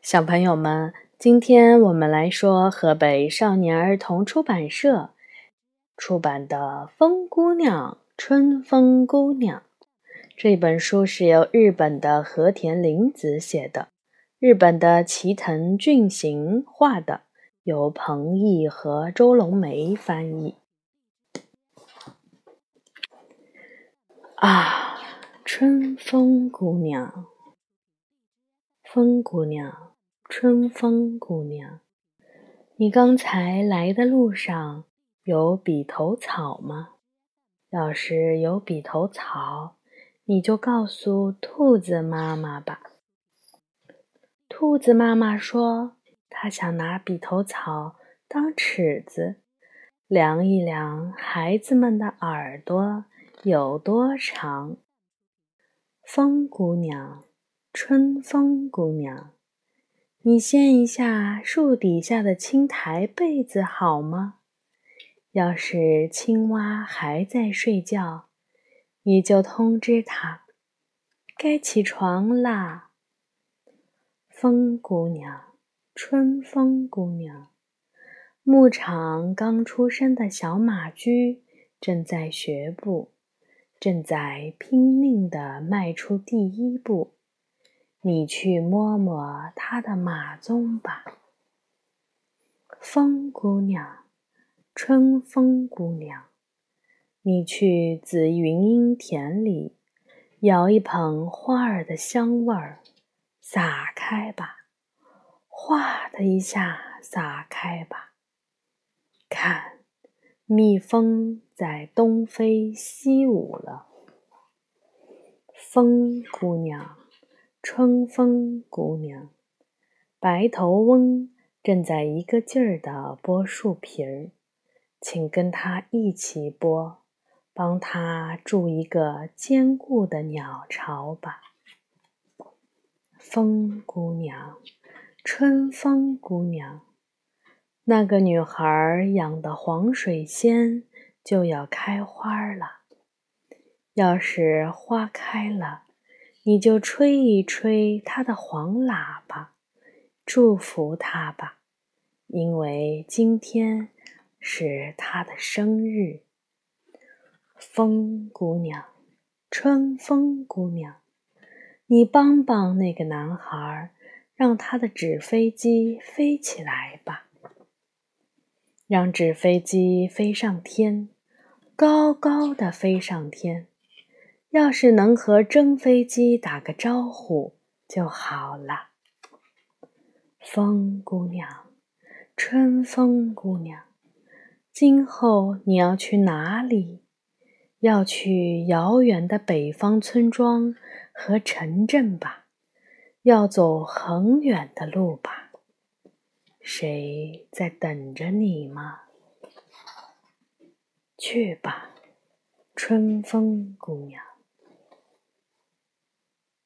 小朋友们，今天我们来说河北少年儿童出版社出版的《风姑娘》《春风姑娘》这本书是由日本的和田玲子写的，日本的齐藤俊行画的，由彭毅和周龙梅翻译。啊，春风姑娘，风姑娘。春风姑娘，你刚才来的路上有笔头草吗？要是有笔头草，你就告诉兔子妈妈吧。兔子妈妈说，她想拿笔头草当尺子，量一量孩子们的耳朵有多长。风姑娘，春风姑娘。你掀一下树底下的青苔被子好吗？要是青蛙还在睡觉，你就通知它，该起床啦。风姑娘，春风姑娘，牧场刚出生的小马驹正在学步，正在拼命地迈出第一步。你去摸摸他的马鬃吧，风姑娘，春风姑娘，你去紫云英田里舀一捧花儿的香味儿，撒开吧，哗的一下撒开吧，看，蜜蜂在东飞西舞了，风姑娘。春风姑娘，白头翁正在一个劲儿地剥树皮儿，请跟他一起剥，帮他筑一个坚固的鸟巢吧。风姑娘，春风姑娘，那个女孩养的黄水仙就要开花了，要是花开了。你就吹一吹它的黄喇叭，祝福它吧，因为今天是他的生日。风姑娘，春风姑娘，你帮帮那个男孩，让他的纸飞机飞起来吧，让纸飞机飞上天，高高的飞上天。要是能和真飞机打个招呼就好了。风姑娘，春风姑娘，今后你要去哪里？要去遥远的北方村庄和城镇吧？要走很远的路吧？谁在等着你吗？去吧，春风姑娘。